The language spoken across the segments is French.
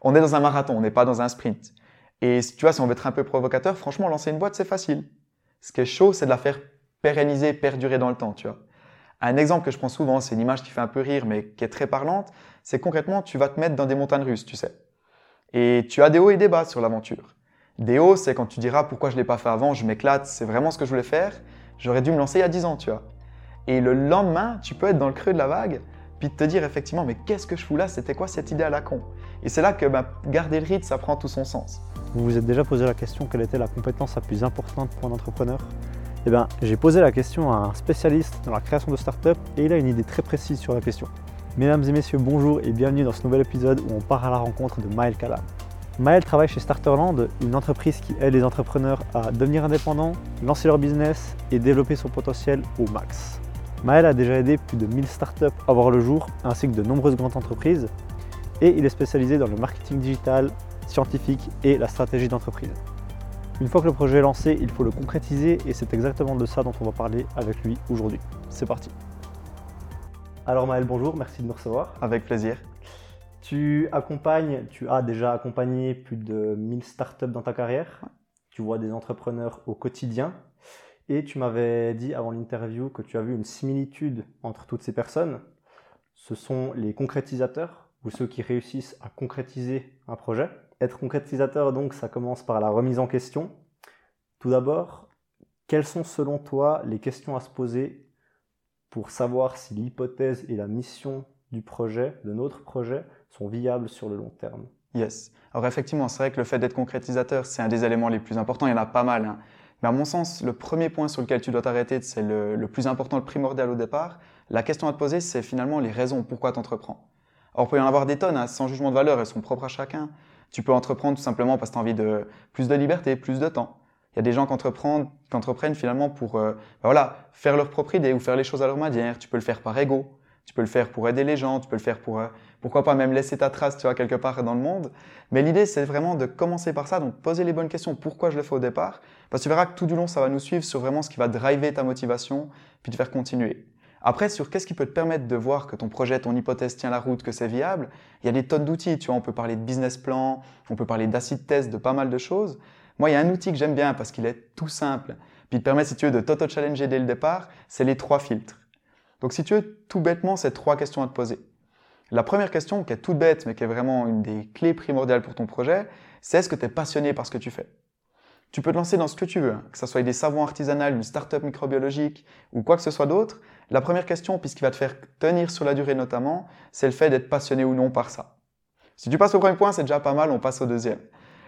On est dans un marathon, on n'est pas dans un sprint. Et tu vois, si on veut être un peu provocateur, franchement, lancer une boîte, c'est facile. Ce qui est chaud, c'est de la faire pérenniser, perdurer dans le temps, tu vois. Un exemple que je prends souvent, c'est une image qui fait un peu rire, mais qui est très parlante, c'est concrètement, tu vas te mettre dans des montagnes russes, tu sais. Et tu as des hauts et des bas sur l'aventure. Des hauts, c'est quand tu diras pourquoi je ne l'ai pas fait avant, je m'éclate, c'est vraiment ce que je voulais faire. J'aurais dû me lancer il y a 10 ans, tu vois. Et le lendemain, tu peux être dans le creux de la vague, puis te dire effectivement, mais qu'est-ce que je fous là? C'était quoi cette idée à la con? Et c'est là que bah, garder le rythme, ça prend tout son sens. Vous vous êtes déjà posé la question quelle était la compétence la plus importante pour un entrepreneur? Eh bien, j'ai posé la question à un spécialiste dans la création de start-up et il a une idée très précise sur la question. Mesdames et messieurs, bonjour et bienvenue dans ce nouvel épisode où on part à la rencontre de Maël Kalam. Maël travaille chez Starterland, une entreprise qui aide les entrepreneurs à devenir indépendants, lancer leur business et développer son potentiel au max. Maël a déjà aidé plus de 1000 startups à voir le jour, ainsi que de nombreuses grandes entreprises, et il est spécialisé dans le marketing digital, scientifique et la stratégie d'entreprise. Une fois que le projet est lancé, il faut le concrétiser et c'est exactement de ça dont on va parler avec lui aujourd'hui. C'est parti. Alors Maël, bonjour, merci de nous recevoir. Avec plaisir. Tu accompagnes, tu as déjà accompagné plus de 1000 startups dans ta carrière. Tu vois des entrepreneurs au quotidien. Et tu m'avais dit avant l'interview que tu as vu une similitude entre toutes ces personnes. Ce sont les concrétisateurs ou ceux qui réussissent à concrétiser un projet. Être concrétisateur, donc, ça commence par la remise en question. Tout d'abord, quelles sont selon toi les questions à se poser pour savoir si l'hypothèse et la mission du projet, de notre projet, sont viables sur le long terme? Yes. Alors effectivement, c'est vrai que le fait d'être concrétisateur, c'est un des éléments les plus importants. Il y en a pas mal. Hein. Mais à mon sens, le premier point sur lequel tu dois t'arrêter, c'est le, plus important, le primordial au départ. La question à te poser, c'est finalement les raisons pourquoi tu entreprends. Alors, il peut y en avoir des tonnes, hein, sans jugement de valeur, elles sont propres à chacun. Tu peux entreprendre tout simplement parce que tu as envie de plus de liberté, plus de temps. Il y a des gens qui entreprennent, qui entreprennent finalement pour euh, ben voilà, faire leur propre idée ou faire les choses à leur manière. Tu peux le faire par ego. Tu peux le faire pour aider les gens, tu peux le faire pour, euh, pourquoi pas même laisser ta trace, tu vois, quelque part dans le monde. Mais l'idée, c'est vraiment de commencer par ça, donc poser les bonnes questions. Pourquoi je le fais au départ? Parce que tu verras que tout du long, ça va nous suivre sur vraiment ce qui va driver ta motivation, puis te faire continuer. Après, sur qu'est-ce qui peut te permettre de voir que ton projet, ton hypothèse tient la route, que c'est viable, il y a des tonnes d'outils, tu vois, on peut parler de business plan, on peut parler d'acid test, de pas mal de choses. Moi, il y a un outil que j'aime bien parce qu'il est tout simple, puis il te permet, si tu veux, de t'auto-challenger dès le départ, c'est les trois filtres. Donc si tu veux, tout bêtement, c'est trois questions à te poser. La première question, qui est toute bête, mais qui est vraiment une des clés primordiales pour ton projet, c'est est-ce que tu es passionné par ce que tu fais? Tu peux te lancer dans ce que tu veux, que ce soit des savons artisanaux, une start-up microbiologique ou quoi que ce soit d'autre. La première question, puisqu'il va te faire tenir sur la durée notamment, c'est le fait d'être passionné ou non par ça. Si tu passes au premier point, c'est déjà pas mal, on passe au deuxième.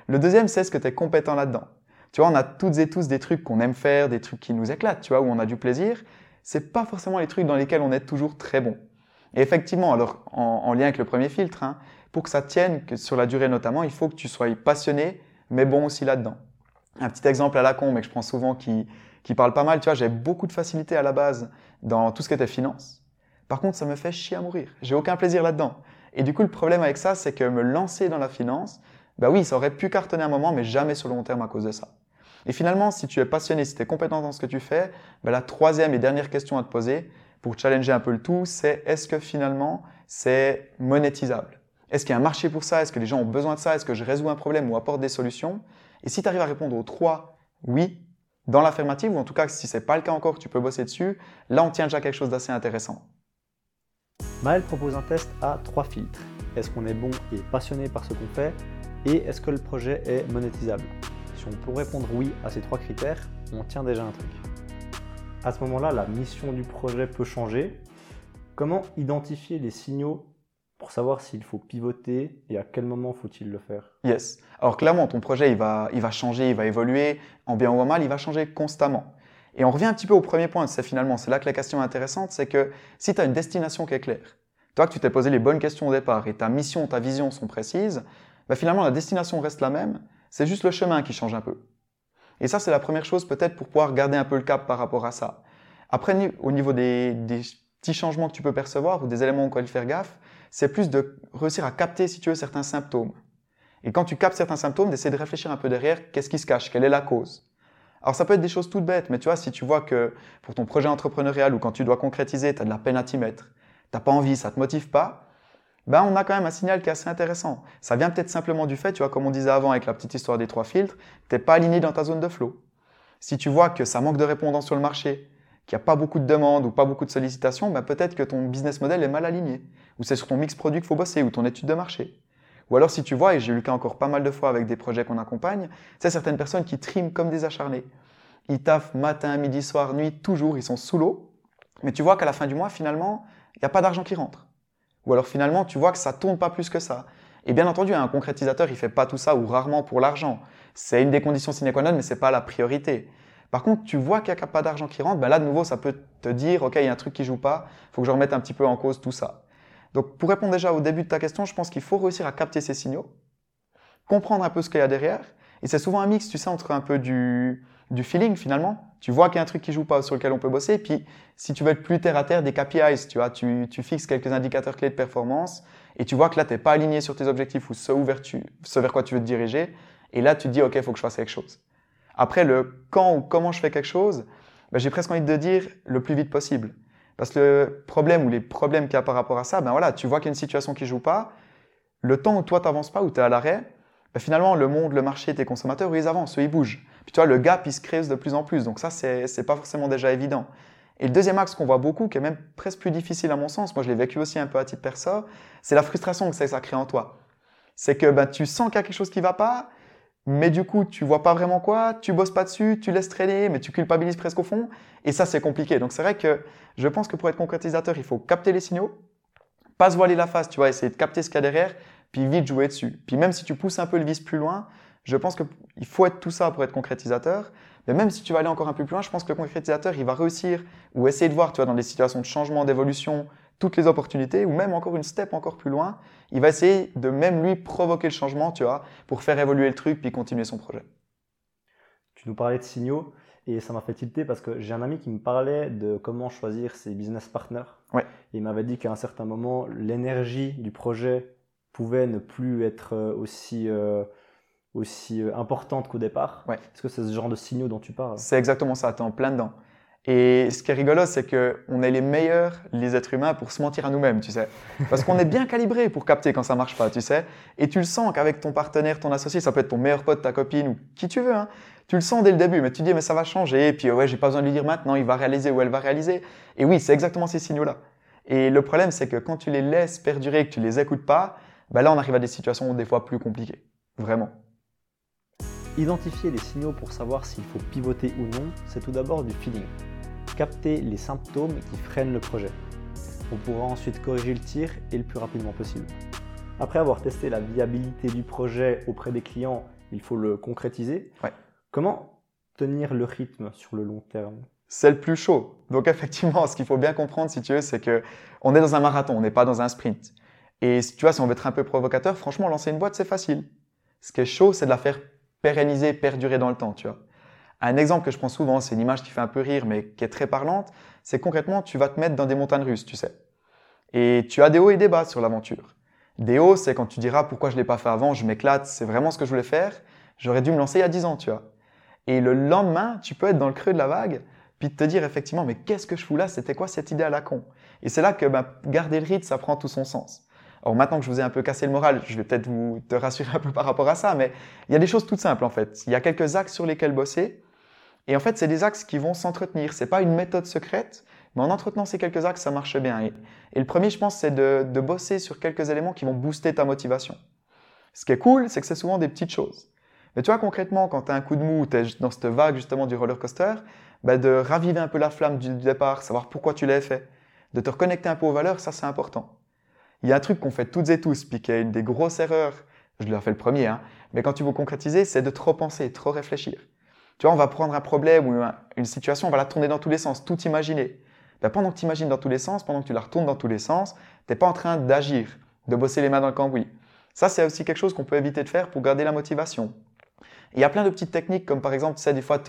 Le deuxième, c'est est-ce que tu es compétent là-dedans? Tu vois, on a toutes et tous des trucs qu'on aime faire, des trucs qui nous éclatent, tu vois, où on a du plaisir c'est pas forcément les trucs dans lesquels on est toujours très bon. Et effectivement, alors en, lien avec le premier filtre, hein, pour que ça tienne, que sur la durée notamment, il faut que tu sois passionné, mais bon aussi là-dedans. Un petit exemple à la con, mais que je prends souvent, qui, qui parle pas mal, tu vois, j'ai beaucoup de facilité à la base dans tout ce qui était finance. Par contre, ça me fait chier à mourir. J'ai aucun plaisir là-dedans. Et du coup, le problème avec ça, c'est que me lancer dans la finance, bah oui, ça aurait pu cartonner un moment, mais jamais sur le long terme à cause de ça. Et finalement, si tu es passionné, si tu es compétent dans ce que tu fais, ben la troisième et dernière question à te poser pour challenger un peu le tout, c'est est-ce que finalement c'est monétisable? Est-ce qu'il y a un marché pour ça? Est-ce que les gens ont besoin de ça? Est-ce que je résous un problème ou apporte des solutions? Et si tu arrives à répondre aux trois oui dans l'affirmative, ou en tout cas si ce n'est pas le cas encore, tu peux bosser dessus, là on tient déjà quelque chose d'assez intéressant. Maël propose un test à trois filtres. Est-ce qu'on est bon et passionné par ce qu'on fait? Et est-ce que le projet est monétisable? On peut répondre oui à ces trois critères, on tient déjà un truc. À ce moment-là, la mission du projet peut changer. Comment identifier les signaux pour savoir s'il faut pivoter et à quel moment faut-il le faire? Yes. Alors clairement, ton projet, il va, il va changer, il va évoluer, en bien ou en mal, il va changer constamment. Et on revient un petit peu au premier point, c'est finalement, c'est là que la question est intéressante, c'est que si tu as une destination qui est claire, toi que tu t'es posé les bonnes questions au départ et ta mission, ta vision sont précises, bah finalement la destination reste la même, c'est juste le chemin qui change un peu. Et ça, c'est la première chose peut-être pour pouvoir garder un peu le cap par rapport à ça. Après, au niveau des, petits changements que tu peux percevoir ou des éléments auxquels faire gaffe, c'est plus de réussir à capter, si tu veux, certains symptômes. Et quand tu captes certains symptômes, d'essayer de réfléchir un peu derrière, qu'est-ce qui se cache, quelle est la cause. Alors ça peut être des choses toutes bêtes, mais tu vois, si tu vois que pour ton projet entrepreneurial ou quand tu dois concrétiser, tu as de la peine à t'y mettre, t'as pas envie, ça te motive pas, ben on a quand même un signal qui est assez intéressant. Ça vient peut-être simplement du fait, tu vois, comme on disait avant avec la petite histoire des trois filtres, t'es pas aligné dans ta zone de flow. Si tu vois que ça manque de répondants sur le marché, qu'il n'y a pas beaucoup de demandes ou pas beaucoup de sollicitations, ben peut-être que ton business model est mal aligné. Ou c'est sur ton mix produit qu'il faut bosser, ou ton étude de marché. Ou alors si tu vois, et j'ai eu le cas encore pas mal de fois avec des projets qu'on accompagne, c'est certaines personnes qui triment comme des acharnés. Ils taffent matin, midi, soir, nuit, toujours, ils sont sous l'eau. Mais tu vois qu'à la fin du mois, finalement, il n'y a pas d'argent qui rentre. Ou alors finalement, tu vois que ça tourne pas plus que ça. Et bien entendu, un concrétisateur, il fait pas tout ça ou rarement pour l'argent. C'est une des conditions sine qua non, mais c'est pas la priorité. Par contre, tu vois qu'il n'y a pas d'argent qui rentre, ben là, de nouveau, ça peut te dire, OK, il y a un truc qui joue pas, faut que je remette un petit peu en cause tout ça. Donc, pour répondre déjà au début de ta question, je pense qu'il faut réussir à capter ces signaux, comprendre un peu ce qu'il y a derrière. Et c'est souvent un mix, tu sais, entre un peu du, du feeling finalement. Tu vois qu'il y a un truc qui joue pas sur lequel on peut bosser. Puis, si tu veux être plus terre à terre, des KPIs, tu vois, tu, tu fixes quelques indicateurs clés de performance et tu vois que là, tu n'es pas aligné sur tes objectifs ou ce, vers ce vers quoi tu veux te diriger. Et là, tu te dis, OK, faut que je fasse quelque chose. Après, le quand ou comment je fais quelque chose, ben, j'ai presque envie de dire le plus vite possible. Parce que le problème ou les problèmes qu'il y a par rapport à ça, ben voilà, tu vois qu'il y a une situation qui joue pas, le temps où toi t'avances pas, où tu es à l'arrêt, ben finalement le monde, le marché, tes consommateurs, ils avancent, ils bougent. Puis tu vois, le gap il se creuse de plus en plus, donc ça c'est, pas forcément déjà évident. Et le deuxième axe qu'on voit beaucoup, qui est même presque plus difficile à mon sens, moi je l'ai vécu aussi un peu à titre perso, c'est la frustration que ça crée en toi. C'est que ben, tu sens qu'il y a quelque chose qui va pas, mais du coup, tu vois pas vraiment quoi, tu bosses pas dessus, tu laisses traîner, mais tu culpabilises presque au fond. Et ça, c'est compliqué. Donc, c'est vrai que je pense que pour être concrétisateur, il faut capter les signaux, pas se voiler la face, tu vois, essayer de capter ce qu'il y a derrière, puis vite jouer dessus. Puis même si tu pousses un peu le vis plus loin, je pense qu'il faut être tout ça pour être concrétisateur. Mais même si tu vas aller encore un peu plus loin, je pense que le concrétisateur, il va réussir ou essayer de voir, tu vois, dans des situations de changement, d'évolution, toutes les opportunités, ou même encore une step encore plus loin, il va essayer de même lui provoquer le changement, tu vois, pour faire évoluer le truc puis continuer son projet. Tu nous parlais de signaux et ça m'a fait tilter parce que j'ai un ami qui me parlait de comment choisir ses business partners. Ouais. il m'avait dit qu'à un certain moment, l'énergie du projet pouvait ne plus être euh, aussi, euh, aussi euh, importante qu'au départ. Ouais. Est-ce que c'est ce genre de signaux dont tu parles? C'est exactement ça, tu es en plein dedans. Et ce qui est rigolo, c'est qu'on est les meilleurs, les êtres humains, pour se mentir à nous-mêmes, tu sais. Parce qu'on est bien calibré pour capter quand ça marche pas, tu sais. Et tu le sens qu'avec ton partenaire, ton associé, ça peut être ton meilleur pote, ta copine ou qui tu veux, hein. Tu le sens dès le début, mais tu dis, mais ça va changer. Et puis, ouais, j'ai pas besoin de lui dire maintenant, il va réaliser ou elle va réaliser. Et oui, c'est exactement ces signaux-là. Et le problème, c'est que quand tu les laisses perdurer, que tu les écoutes pas, bah là, on arrive à des situations des fois plus compliquées. Vraiment. Identifier les signaux pour savoir s'il faut pivoter ou non, c'est tout d'abord du feeling capter les symptômes qui freinent le projet. On pourra ensuite corriger le tir et le plus rapidement possible. Après avoir testé la viabilité du projet auprès des clients, il faut le concrétiser. Comment tenir le rythme sur le long terme? C'est le plus chaud. Donc effectivement, ce qu'il faut bien comprendre, si tu veux, c'est que on est dans un marathon, on n'est pas dans un sprint. Et tu vois, si on veut être un peu provocateur, franchement, lancer une boîte, c'est facile. Ce qui est chaud, c'est de la faire pérenniser, perdurer dans le temps, tu vois. Un exemple que je prends souvent, c'est une image qui fait un peu rire, mais qui est très parlante, c'est concrètement, tu vas te mettre dans des montagnes russes, tu sais. Et tu as des hauts et des bas sur l'aventure. Des hauts, c'est quand tu diras pourquoi je l'ai pas fait avant, je m'éclate, c'est vraiment ce que je voulais faire, j'aurais dû me lancer il y a 10 ans, tu vois. Et le lendemain, tu peux être dans le creux de la vague, puis te dire effectivement, mais qu'est-ce que je fous là, c'était quoi cette idée à la con? Et c'est là que ben, garder le rythme, ça prend tout son sens. Alors maintenant que je vous ai un peu cassé le moral, je vais peut-être vous te rassurer un peu par rapport à ça, mais il y a des choses toutes simples en fait. Il y a quelques axes sur lesquels bosser, et en fait, c'est des axes qui vont s'entretenir. C'est pas une méthode secrète, mais en entretenant ces quelques axes, ça marche bien. Et, le premier, je pense, c'est de, de, bosser sur quelques éléments qui vont booster ta motivation. Ce qui est cool, c'est que c'est souvent des petites choses. Mais tu vois, concrètement, quand tu as un coup de mou, tu es dans cette vague justement du roller coaster, bah de raviver un peu la flamme du départ, savoir pourquoi tu l'as fait, de te reconnecter un peu aux valeurs, ça c'est important. Il y a un truc qu'on fait toutes et tous, puis qui est une des grosses erreurs, je l'ai fait le premier, hein, mais quand tu veux concrétiser, c'est de trop penser, trop réfléchir. Tu vois, on va prendre un problème ou une situation, on va la tourner dans tous les sens, tout imaginer. Ben, pendant que tu imagines dans tous les sens, pendant que tu la retournes dans tous les sens, tu n'es pas en train d'agir, de bosser les mains dans le cambouis. Ça, c'est aussi quelque chose qu'on peut éviter de faire pour garder la motivation. Il y a plein de petites techniques, comme par exemple, tu sais, des fois,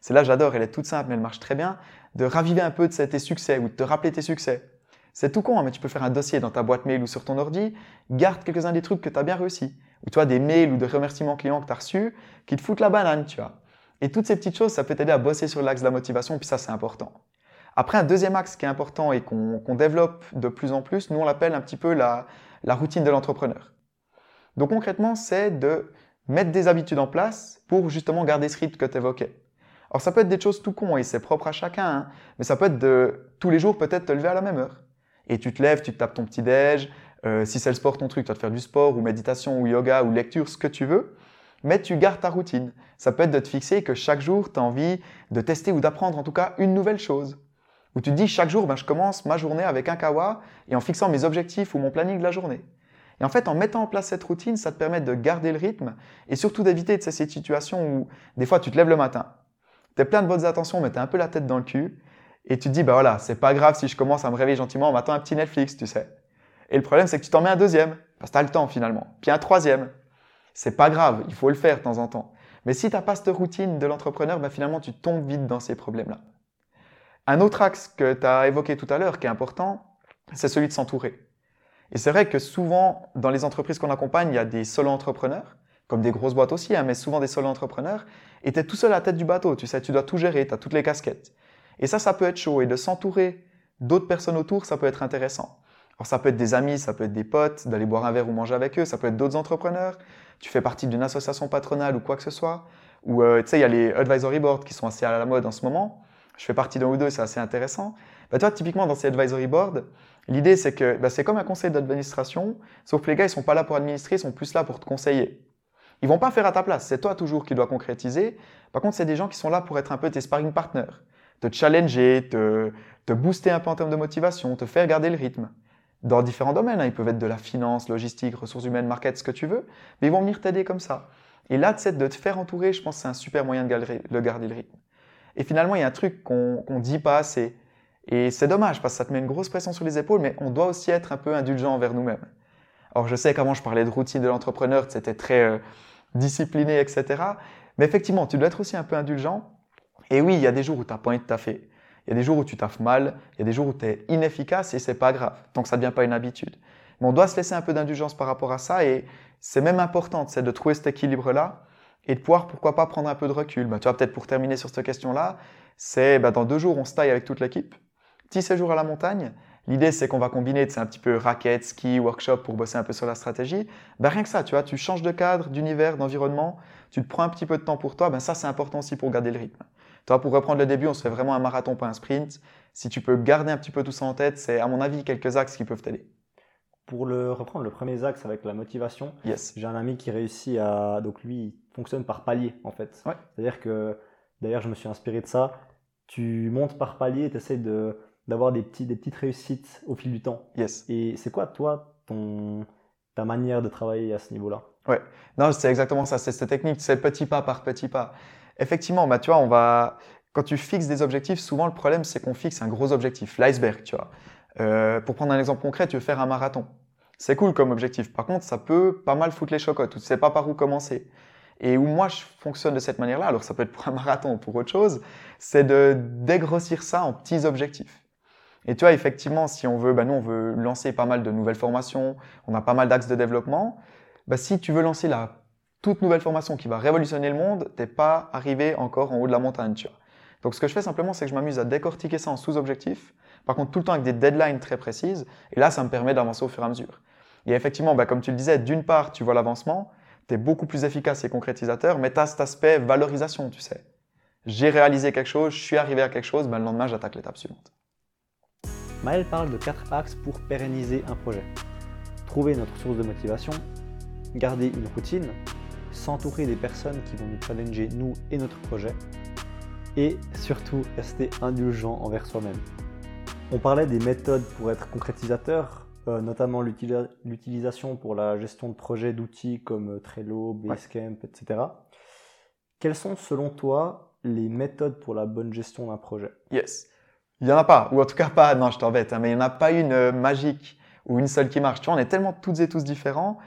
c'est là j'adore, elle est toute simple, mais elle marche très bien, de raviver un peu de tes succès ou de te rappeler tes succès. C'est tout con, hein, mais tu peux faire un dossier dans ta boîte mail ou sur ton ordi, garde quelques-uns des trucs que tu as bien réussi. Ou tu vois, des mails ou des remerciements clients que tu as reçus qui te foutent la banane, tu vois. Et toutes ces petites choses, ça peut t'aider à bosser sur l'axe de la motivation, puis ça, c'est important. Après, un deuxième axe qui est important et qu'on développe de plus en plus, nous, on l'appelle un petit peu la, routine de l'entrepreneur. Donc concrètement, c'est de mettre des habitudes en place pour justement garder ce rythme que tu évoquais. Alors ça peut être des choses tout con et c'est propre à chacun, hein, mais ça peut être de tous les jours peut-être te lever à la même heure. Et tu te lèves, tu te tapes ton petit déj, euh, si c'est le sport ton truc, tu vas te faire du sport ou méditation ou yoga ou lecture, ce que tu veux, mais tu gardes ta routine. Ça peut être de te fixer que chaque jour, tu as envie de tester ou d'apprendre en tout cas une nouvelle chose. Ou tu te dis chaque jour, ben, je commence ma journée avec un kawa et en fixant mes objectifs ou mon planning de la journée. Et en fait, en mettant en place cette routine, ça te permet de garder le rythme et surtout d'éviter ces situations où des fois tu te lèves le matin, tu es plein de bonnes intentions, mais tu as un peu la tête dans le cul et tu te dis, bah voilà, c'est pas grave si je commence à me réveiller gentiment en m'attend un petit Netflix, tu sais. Et le problème, c'est que tu t'en mets un deuxième, parce que tu as le temps finalement, puis un troisième. C'est pas grave, il faut le faire de temps en temps. Mais si tu n'as pas cette routine de l'entrepreneur, bah finalement, tu tombes vite dans ces problèmes-là. Un autre axe que tu as évoqué tout à l'heure, qui est important, c'est celui de s'entourer. Et c'est vrai que souvent, dans les entreprises qu'on accompagne, il y a des solo-entrepreneurs, comme des grosses boîtes aussi, hein, mais souvent des solo-entrepreneurs, et tu es tout seul à la tête du bateau, tu sais, tu dois tout gérer, tu as toutes les casquettes. Et ça, ça peut être chaud, et de s'entourer d'autres personnes autour, ça peut être intéressant. Alors ça peut être des amis, ça peut être des potes, d'aller boire un verre ou manger avec eux, ça peut être d'autres entrepreneurs, tu fais partie d'une association patronale ou quoi que ce soit, ou euh, tu sais, il y a les advisory boards qui sont assez à la mode en ce moment, je fais partie d'un ou deux, c'est assez intéressant. Bah, toi, typiquement, dans ces advisory boards, l'idée, c'est que bah, c'est comme un conseil d'administration, sauf que les gars, ils sont pas là pour administrer, ils sont plus là pour te conseiller. Ils vont pas faire à ta place, c'est toi toujours qui dois concrétiser. Par contre, c'est des gens qui sont là pour être un peu tes sparring partners, te challenger, te, te booster un peu en termes de motivation, te faire garder le rythme. Dans différents domaines, hein. ils peuvent être de la finance, logistique, ressources humaines, market, ce que tu veux, mais ils vont venir t'aider comme ça. Et là, de te faire entourer, je pense que c'est un super moyen de garder le rythme. Et finalement, il y a un truc qu'on ne dit pas assez. Et c'est dommage parce que ça te met une grosse pression sur les épaules, mais on doit aussi être un peu indulgent envers nous-mêmes. Alors je sais qu'avant je parlais de routine de l'entrepreneur, c'était très euh, discipliné, etc. Mais effectivement, tu dois être aussi un peu indulgent. Et oui, il y a des jours où tu n'as pas envie de taffer. Il y a des jours où tu taffes mal. Il y a des jours où tu es inefficace et c'est pas grave, tant que ça ne devient pas une habitude. Mais on doit se laisser un peu d'indulgence par rapport à ça et c'est même important c'est de trouver cet équilibre-là et de pouvoir, pourquoi pas, prendre un peu de recul. Bah, tu vois, peut-être pour terminer sur cette question-là, c'est bah, dans deux jours, on se taille avec toute l'équipe. Petit séjour à la montagne. L'idée, c'est qu'on va combiner c'est un petit peu raquette, ski, workshop pour bosser un peu sur la stratégie. Bah, rien que ça, tu vois, tu changes de cadre, d'univers, d'environnement, tu te prends un petit peu de temps pour toi, ben ça, c'est important aussi pour garder le rythme. Toi, pour reprendre le début, on se fait vraiment un marathon, pas un sprint. Si tu peux garder un petit peu tout ça en tête, c'est à mon avis quelques axes qui peuvent t'aider. Pour le reprendre le premier axe avec la motivation, yes. j'ai un ami qui réussit à donc lui fonctionne par palier en fait. C'est-à-dire que, d'ailleurs je me suis inspiré de ça, tu montes par palier et tu essaies de, d'avoir des, petits, des petites réussites au fil du temps. Yes. Et c'est quoi toi ton, ta manière de travailler à ce niveau-là? Ouais, non, c'est exactement ça, c'est cette technique, c'est petit pas par petit pas. Effectivement, bah, tu vois, on va, quand tu fixes des objectifs, souvent le problème c'est qu'on fixe un gros objectif, l'iceberg, tu vois. Euh, pour prendre un exemple concret, tu veux faire un marathon. C'est cool comme objectif. Par contre, ça peut pas mal foutre les chocottes. Tu sais pas par où commencer. Et où moi je fonctionne de cette manière-là, alors ça peut être pour un marathon ou pour autre chose, c'est de dégrossir ça en petits objectifs. Et tu vois, effectivement, si on veut, bah nous on veut lancer pas mal de nouvelles formations, on a pas mal d'axes de développement. Bah, si tu veux lancer la toute nouvelle formation qui va révolutionner le monde, t'es pas arrivé encore en haut de la montagne, tu vois. Donc ce que je fais simplement, c'est que je m'amuse à décortiquer ça en sous-objectifs. Par contre, tout le temps avec des deadlines très précises. Et là, ça me permet d'avancer au fur et à mesure. Et effectivement, bah, comme tu le disais, d'une part, tu vois l'avancement, tu es beaucoup plus efficace et concrétisateur, mais tu as cet aspect valorisation, tu sais. J'ai réalisé quelque chose, je suis arrivé à quelque chose, ben le lendemain, j'attaque l'étape suivante. Maël parle de quatre axes pour pérenniser un projet. Trouver notre source de motivation, garder une routine, s'entourer des personnes qui vont nous challenger, nous et notre projet, et surtout rester indulgent envers soi-même. On parlait des méthodes pour être concrétisateur, euh, notamment l'utilisation pour la gestion de projets d'outils comme Trello, Basecamp, etc. Quelles sont selon toi les méthodes pour la bonne gestion d'un projet? Yes. Il n'y en a pas, ou en tout cas pas, non je t'embête, hein, mais il n'y en a pas une euh, magique ou une seule qui marche. Tu vois, on est tellement toutes et tous différents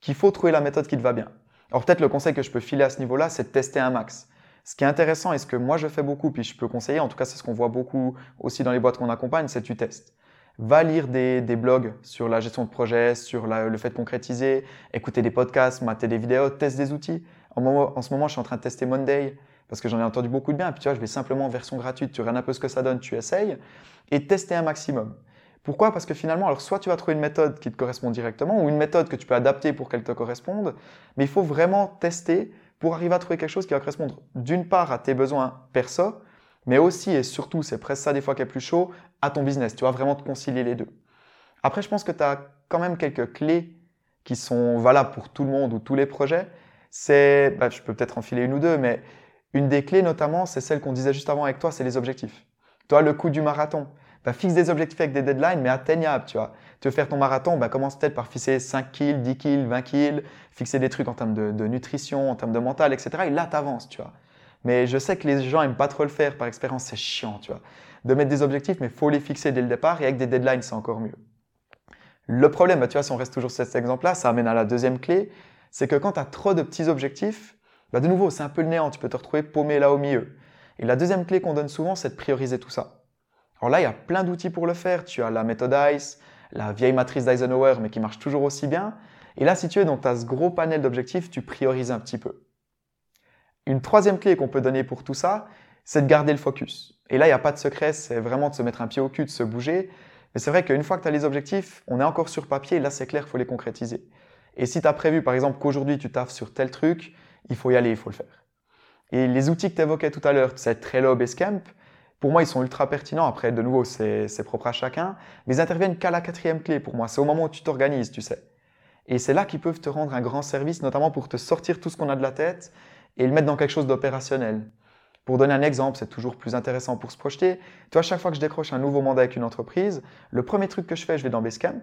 qu'il faut trouver la méthode qui te va bien. Alors peut-être le conseil que je peux filer à ce niveau-là, c'est de tester un max. Ce qui est intéressant et ce que moi je fais beaucoup, puis je peux conseiller, en tout cas c'est ce qu'on voit beaucoup aussi dans les boîtes qu'on accompagne, c'est tu testes va lire des, blogs sur la gestion de projet, sur le fait de concrétiser, écouter des podcasts, mater des vidéos, tester des outils. En, ce moment, je suis en train de tester Monday parce que j'en ai entendu beaucoup de bien. Puis tu vois, je vais simplement en version gratuite, tu regardes un peu ce que ça donne, tu essayes et tester un maximum. Pourquoi? Parce que finalement, alors soit tu vas trouver une méthode qui te correspond directement ou une méthode que tu peux adapter pour qu'elle te corresponde, mais il faut vraiment tester pour arriver à trouver quelque chose qui va correspondre d'une part à tes besoins perso, mais aussi et surtout, c'est presque ça des fois qui est plus chaud, à ton business. Tu vas vraiment te concilier les deux. Après, je pense que tu as quand même quelques clés qui sont valables pour tout le monde ou tous les projets. C'est, bah, je peux peut-être enfiler une ou deux, mais une des clés notamment, c'est celle qu'on disait juste avant avec toi, c'est les objectifs. Toi, le coup du marathon. Bah, fixe des objectifs avec des deadlines, mais atteignables, tu vois. Tu veux faire ton marathon, bah, commence peut-être par fixer 5 kills, 10 kills, 20 kills, fixer des trucs en termes de, nutrition, en termes de mental, etc. Et là, tu avances, tu vois. Mais je sais que les gens aiment pas trop le faire par expérience, c'est chiant, tu vois. De mettre des objectifs, mais faut les fixer dès le départ et avec des deadlines, c'est encore mieux. Le problème, bah, tu vois, si on reste toujours sur cet exemple-là, ça amène à la deuxième clé, c'est que quand tu as trop de petits objectifs, bah, de nouveau, c'est un peu le néant, tu peux te retrouver paumé là au milieu. Et la deuxième clé qu'on donne souvent, c'est de prioriser tout ça. Alors là, il y a plein d'outils pour le faire. Tu as la méthode ICE, la vieille matrice d'Eisenhower, mais qui marche toujours aussi bien. Et là, si tu es dans ce gros panel d'objectifs, tu priorises un petit peu. Une troisième clé qu'on peut donner pour tout ça, c'est de garder le focus. Et là, il n'y a pas de secret, c'est vraiment de se mettre un pied au cul, de se bouger. Mais c'est vrai qu'une fois que tu as les objectifs, on est encore sur papier, là c'est clair, il faut les concrétiser. Et si tu as prévu, par exemple, qu'aujourd'hui tu taffes sur tel truc, il faut y aller, il faut le faire. Et les outils que tu évoquais tout à l'heure, c'est Trello, Basecamp, pour moi, ils sont ultra pertinents. Après, de nouveau, c'est propre à chacun. Mais ils interviennent qu'à la quatrième clé pour moi. C'est au moment où tu t'organises, tu sais. Et c'est là qu'ils peuvent te rendre un grand service, notamment pour te sortir tout ce qu'on a de la tête et le mettre dans quelque chose d'opérationnel. Pour donner un exemple, c'est toujours plus intéressant pour se projeter. Toi, chaque fois que je décroche un nouveau mandat avec une entreprise, le premier truc que je fais, je vais dans Basecamp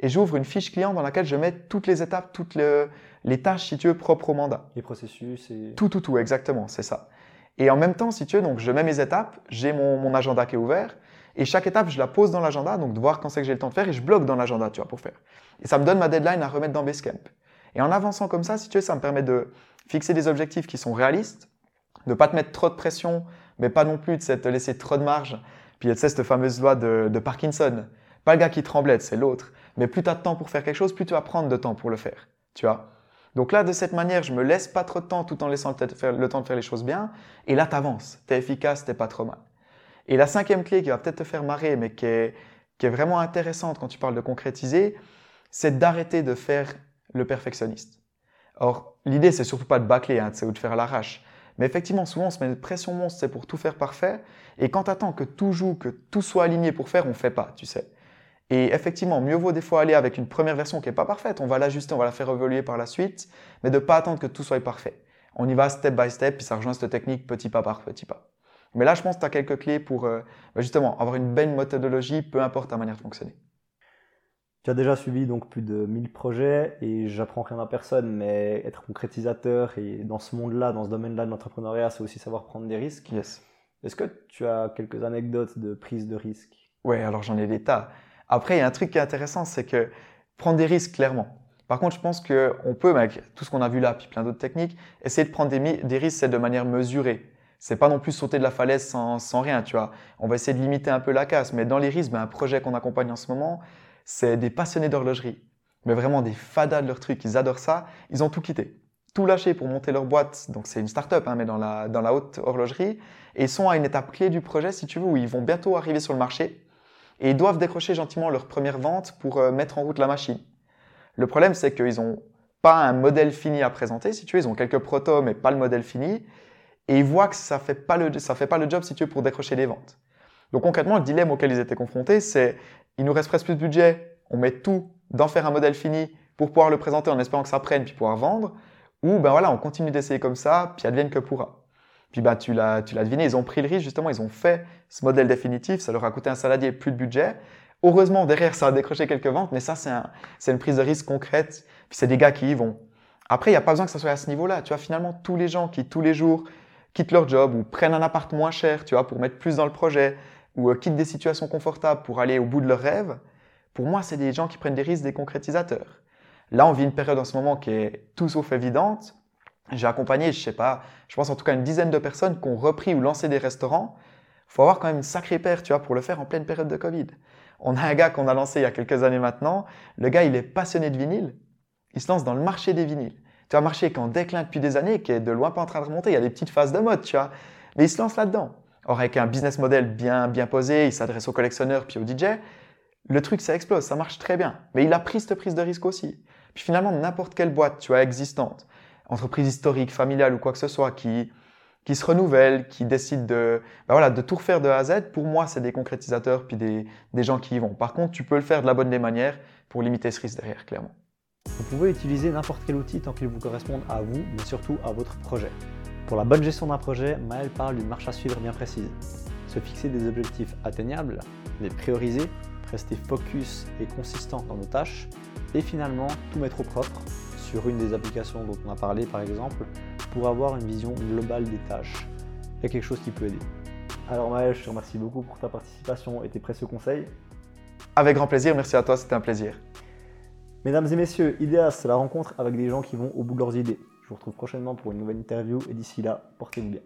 et j'ouvre une fiche client dans laquelle je mets toutes les étapes, toutes les tâches, si tu veux, propres au mandat. Les processus et... Tout, tout, tout, exactement, c'est ça. Et en même temps, si tu veux, donc je mets mes étapes, j'ai mon, agenda qui est ouvert, et chaque étape, je la pose dans l'agenda, donc de voir quand c'est que j'ai le temps de faire, et je bloque dans l'agenda, tu vois, pour faire. Et ça me donne ma deadline à remettre dans Basecamp. Et en avançant comme ça, si tu veux, ça me permet de fixer des objectifs qui sont réalistes, de pas te mettre trop de pression, mais pas non plus de te laisser trop de marge. Puis tu sais, cette fameuse loi de, de Parkinson. Pas le gars qui tremblait, c'est l'autre. Mais plus tu as de temps pour faire quelque chose, plus tu vas prendre de temps pour le faire. Tu vois donc là, de cette manière, je me laisse pas trop de temps tout en laissant le, temps de faire les choses bien. Et là, tu avances. Tu es efficace, tu pas trop mal. Et la cinquième clé qui va peut-être te faire marrer, mais qui est, vraiment intéressante quand tu parles de concrétiser, c'est d'arrêter de faire le perfectionniste. Or, l'idée, c'est surtout pas de bâcler, hein, ou de faire à l'arrache. Mais effectivement, souvent, on se met une pression monstre, c'est pour tout faire parfait. Et quand tu attends que tout joue, que tout soit aligné pour faire, on fait pas, tu sais. Et effectivement, mieux vaut des fois aller avec une première version qui n'est pas parfaite. On va l'ajuster, on va la faire évoluer par la suite, mais de ne pas attendre que tout soit parfait. On y va step by step, puis ça rejoint cette technique petit pas par petit pas. Mais là, je pense que tu as quelques clés pour euh, bah, justement avoir une belle méthodologie, peu importe ta manière de fonctionner. Tu as déjà suivi donc plus de 1000 projets et j'apprends rien à personne, mais être concrétisateur et dans ce monde-là, dans ce domaine-là de l'entrepreneuriat, c'est aussi savoir prendre des risques. Yes. Est-ce que tu as quelques anecdotes de prise de risque? Ouais, alors j'en ai des tas. Après, il y a un truc qui est intéressant, c'est que prendre des risques, clairement. Par contre, je pense qu'on peut, avec tout ce qu'on a vu là, puis plein d'autres techniques, essayer de prendre des, risques, c'est de manière mesurée. C'est pas non plus sauter de la falaise sans, rien, tu vois. On va essayer de limiter un peu la casse, mais dans les risques, ben, un projet qu'on accompagne en ce moment, c'est des passionnés d'horlogerie. Mais vraiment des fadas de leur truc, ils adorent ça. Ils ont tout quitté. Tout lâché pour monter leur boîte. Donc c'est une start-up, hein, mais dans la, dans la haute horlogerie. Et ils sont à une étape clé du projet, si tu veux, où ils vont bientôt arriver sur le marché et ils doivent décrocher gentiment leur première vente pour euh, mettre en route la machine. Le problème, c'est qu'ils n'ont pas un modèle fini à présenter, si tu veux, ils ont quelques protos, mais pas le modèle fini, et ils voient que ça fait pas le, fait pas le job, si tu veux, pour décrocher les ventes. Donc concrètement, le dilemme auquel ils étaient confrontés, c'est il nous reste presque plus de budget, on met tout d'en faire un modèle fini pour pouvoir le présenter en espérant que ça prenne puis pouvoir vendre, ou ben voilà, on continue d'essayer comme ça, puis advienne que pourra. Puis bah, tu l'as deviné, ils ont pris le risque, justement, ils ont fait ce modèle définitif, ça leur a coûté un saladier plus de budget. Heureusement, derrière, ça a décroché quelques ventes, mais ça, c'est un, une prise de risque concrète. Puis c'est des gars qui y vont. Après, il n'y a pas besoin que ça soit à ce niveau-là. Tu vois, finalement, tous les gens qui, tous les jours, quittent leur job ou prennent un appart moins cher, tu vois, pour mettre plus dans le projet, ou euh, quittent des situations confortables pour aller au bout de leurs rêves, pour moi, c'est des gens qui prennent des risques, des concrétisateurs. Là, on vit une période en ce moment qui est tout sauf évidente. J'ai accompagné, je sais pas, je pense en tout cas une dizaine de personnes qui ont repris ou lancé des restaurants. Faut avoir quand même une sacrée paire, tu vois, pour le faire en pleine période de Covid. On a un gars qu'on a lancé il y a quelques années maintenant. Le gars, il est passionné de vinyle. Il se lance dans le marché des vinyles. Tu vois, un marché qui est en déclin depuis des années, qui est de loin pas en train de remonter. Il y a des petites phases de mode, tu vois. Mais il se lance là-dedans. Or, avec un business model bien, bien posé, il s'adresse aux collectionneurs puis aux DJ. le truc, ça explose, ça marche très bien. Mais il a pris cette prise de risque aussi. Puis finalement, n'importe quelle boîte, tu as existante, entreprise historique, familiale ou quoi que ce soit, qui, qui se renouvelle, qui décide de, ben voilà, de tout refaire de A à Z, pour moi, c'est des concrétisateurs puis des, des gens qui y vont. Par contre, tu peux le faire de la bonne des manières pour limiter ce risque derrière, clairement. Vous pouvez utiliser n'importe quel outil tant qu'il vous corresponde à vous, mais surtout à votre projet. Pour la bonne gestion d'un projet, Maël parle d'une marche à suivre bien précise. Se fixer des objectifs atteignables, les prioriser, rester focus et consistant dans nos tâches, et finalement tout mettre au propre sur une des applications dont on a parlé par exemple, pour avoir une vision globale des tâches. Il y a quelque chose qui peut aider. Alors Maël, je te remercie beaucoup pour ta participation et tes précieux conseils. Avec grand plaisir, merci à toi, c'était un plaisir. Mesdames et messieurs, IDEAS, c'est la rencontre avec des gens qui vont au bout de leurs idées. Je vous retrouve prochainement pour une nouvelle interview et d'ici là, portez-vous bien.